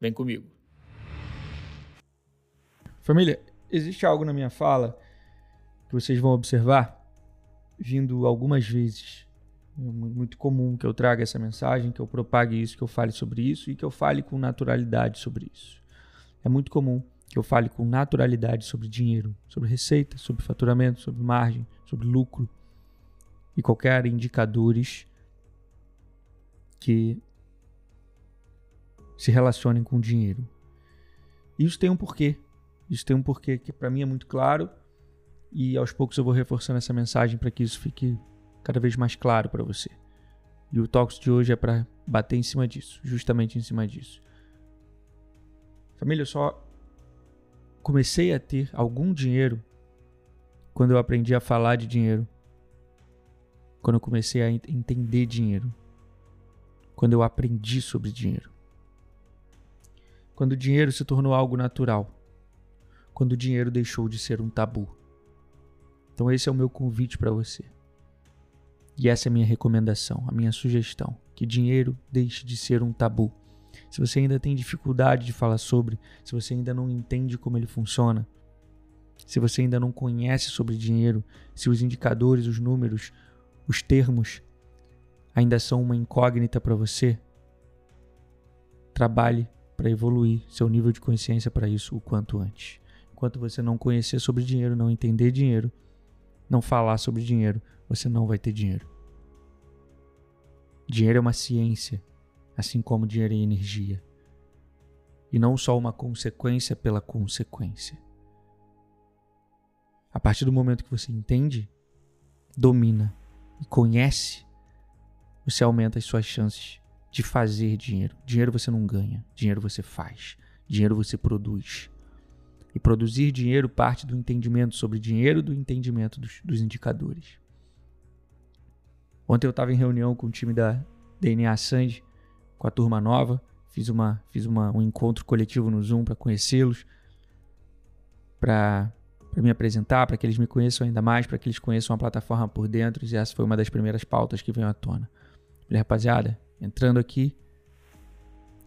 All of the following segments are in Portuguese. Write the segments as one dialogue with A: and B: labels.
A: Vem comigo. Família, existe algo na minha fala que vocês vão observar vindo algumas vezes. É muito comum que eu traga essa mensagem, que eu propague isso, que eu fale sobre isso e que eu fale com naturalidade sobre isso. É muito comum que eu fale com naturalidade sobre dinheiro, sobre receita, sobre faturamento, sobre margem, sobre lucro e qualquer indicadores que se relacionem com dinheiro. Isso tem um porquê. Isso tem um porquê que para mim é muito claro e aos poucos eu vou reforçando essa mensagem para que isso fique cada vez mais claro para você. E o Talks de hoje é para bater em cima disso, justamente em cima disso. Família, eu só comecei a ter algum dinheiro quando eu aprendi a falar de dinheiro. Quando eu comecei a entender dinheiro. Quando eu aprendi sobre dinheiro. Quando o dinheiro se tornou algo natural. Quando o dinheiro deixou de ser um tabu. Então esse é o meu convite para você. E essa é a minha recomendação, a minha sugestão, que dinheiro deixe de ser um tabu. Se você ainda tem dificuldade de falar sobre, se você ainda não entende como ele funciona, se você ainda não conhece sobre dinheiro, se os indicadores, os números, os termos ainda são uma incógnita para você, trabalhe para evoluir seu nível de consciência para isso o quanto antes. Enquanto você não conhecer sobre dinheiro, não entender dinheiro, não falar sobre dinheiro, você não vai ter dinheiro. Dinheiro é uma ciência, assim como dinheiro é energia. E não só uma consequência pela consequência. A partir do momento que você entende, domina e conhece, você aumenta as suas chances de fazer dinheiro. Dinheiro você não ganha, dinheiro você faz, dinheiro você produz. E produzir dinheiro parte do entendimento sobre dinheiro, do entendimento dos, dos indicadores. Ontem eu estava em reunião com o time da DNA Sand, com a turma nova. Fiz, uma, fiz uma, um encontro coletivo no Zoom para conhecê-los, para me apresentar, para que eles me conheçam ainda mais, para que eles conheçam a plataforma por dentro. E essa foi uma das primeiras pautas que veio à tona. Falei, rapaziada, entrando aqui,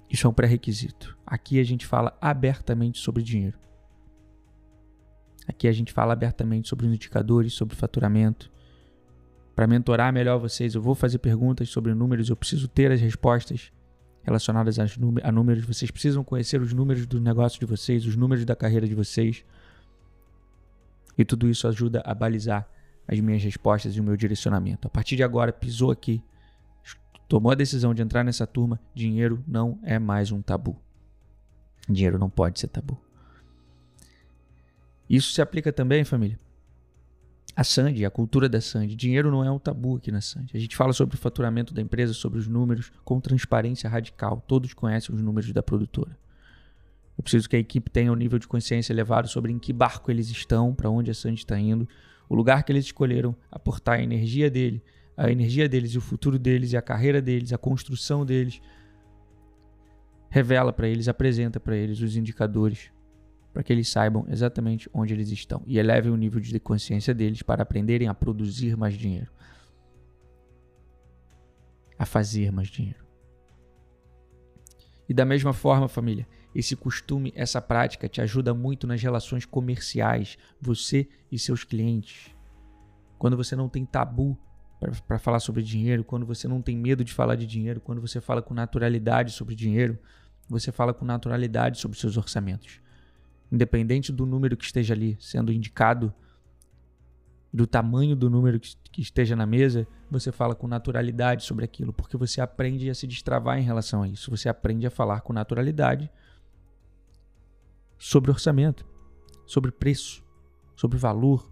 A: isso é um pré-requisito. Aqui a gente fala abertamente sobre dinheiro. Aqui a gente fala abertamente sobre os indicadores, sobre faturamento. Para mentorar melhor vocês, eu vou fazer perguntas sobre números, eu preciso ter as respostas relacionadas a números. Vocês precisam conhecer os números do negócio de vocês, os números da carreira de vocês. E tudo isso ajuda a balizar as minhas respostas e o meu direcionamento. A partir de agora, pisou aqui, tomou a decisão de entrar nessa turma, dinheiro não é mais um tabu. Dinheiro não pode ser tabu. Isso se aplica também, família. A Sandy, a cultura da Sandy. Dinheiro não é um tabu aqui na Sandy. A gente fala sobre o faturamento da empresa, sobre os números, com transparência radical. Todos conhecem os números da produtora. Eu preciso que a equipe tenha um nível de consciência elevado sobre em que barco eles estão, para onde a Sandy está indo, o lugar que eles escolheram aportar a energia dele, a energia deles e o futuro deles e a carreira deles, a construção deles. Revela para eles, apresenta para eles os indicadores para que eles saibam exatamente onde eles estão e elevem o nível de consciência deles para aprenderem a produzir mais dinheiro, a fazer mais dinheiro. E da mesma forma, família, esse costume, essa prática te ajuda muito nas relações comerciais, você e seus clientes. Quando você não tem tabu para falar sobre dinheiro, quando você não tem medo de falar de dinheiro, quando você fala com naturalidade sobre dinheiro, você fala com naturalidade sobre seus orçamentos independente do número que esteja ali sendo indicado, do tamanho do número que esteja na mesa, você fala com naturalidade sobre aquilo, porque você aprende a se destravar em relação a isso. Você aprende a falar com naturalidade sobre orçamento, sobre preço, sobre valor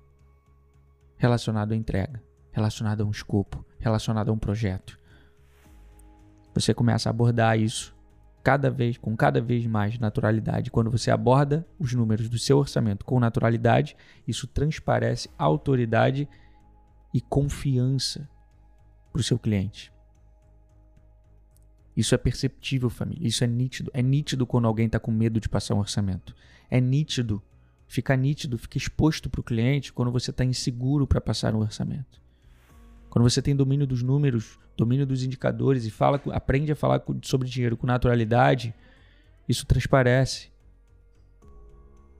A: relacionado à entrega, relacionado a um escopo, relacionado a um projeto. Você começa a abordar isso cada vez com cada vez mais naturalidade. Quando você aborda os números do seu orçamento com naturalidade, isso transparece autoridade e confiança para o seu cliente. Isso é perceptível, família. Isso é nítido. É nítido quando alguém está com medo de passar um orçamento. É nítido. Fica nítido, fica exposto para o cliente quando você está inseguro para passar um orçamento. Quando você tem domínio dos números, domínio dos indicadores e fala, aprende a falar sobre dinheiro com naturalidade, isso transparece.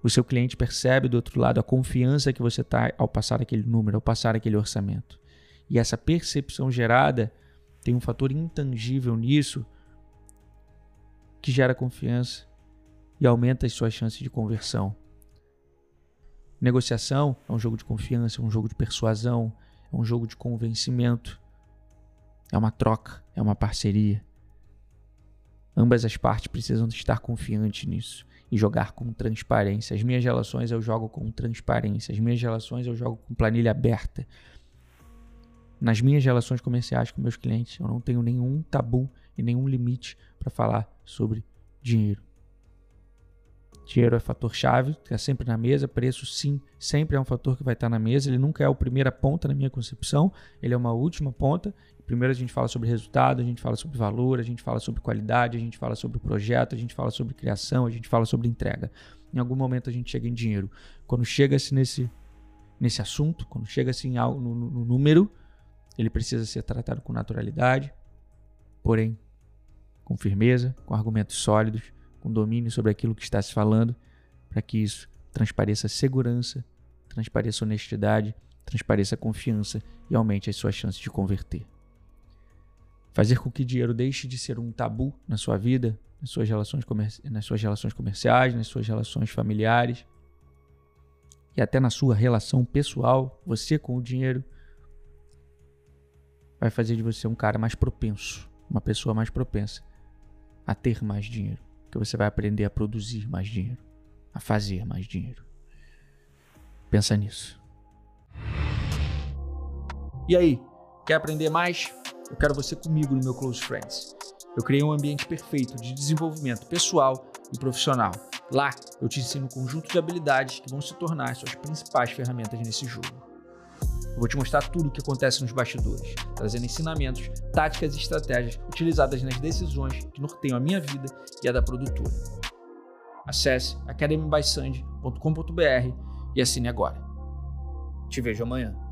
A: O seu cliente percebe do outro lado a confiança que você está ao passar aquele número, ao passar aquele orçamento. E essa percepção gerada tem um fator intangível nisso que gera confiança e aumenta as suas chances de conversão. Negociação é um jogo de confiança, é um jogo de persuasão, é um jogo de convencimento, é uma troca, é uma parceria. Ambas as partes precisam estar confiantes nisso e jogar com transparência. As minhas relações eu jogo com transparência, as minhas relações eu jogo com planilha aberta. Nas minhas relações comerciais com meus clientes, eu não tenho nenhum tabu e nenhum limite para falar sobre dinheiro. Dinheiro é fator chave, está sempre na mesa. Preço, sim, sempre é um fator que vai estar na mesa. Ele nunca é a primeira ponta na minha concepção, ele é uma última ponta. Primeiro a gente fala sobre resultado, a gente fala sobre valor, a gente fala sobre qualidade, a gente fala sobre projeto, a gente fala sobre criação, a gente fala sobre entrega. Em algum momento a gente chega em dinheiro. Quando chega-se nesse, nesse assunto, quando chega-se no, no, no número, ele precisa ser tratado com naturalidade, porém com firmeza, com argumentos sólidos com domínio sobre aquilo que está se falando, para que isso transpareça segurança, transpareça honestidade, transpareça confiança e aumente as suas chances de converter. Fazer com que dinheiro deixe de ser um tabu na sua vida, nas suas relações, nas suas relações comerciais, nas suas relações familiares e até na sua relação pessoal, você com o dinheiro, vai fazer de você um cara mais propenso, uma pessoa mais propensa a ter mais dinheiro que você vai aprender a produzir mais dinheiro, a fazer mais dinheiro. Pensa nisso. E aí, quer aprender mais? Eu quero você comigo no meu Close Friends. Eu criei um ambiente perfeito de desenvolvimento pessoal e profissional. Lá, eu te ensino um conjunto de habilidades que vão se tornar suas principais ferramentas nesse jogo. Eu vou te mostrar tudo o que acontece nos bastidores, trazendo ensinamentos, táticas e estratégias utilizadas nas decisões que norteiam a minha vida e a da produtora. Acesse academybysand.com.br e assine agora. Te vejo amanhã.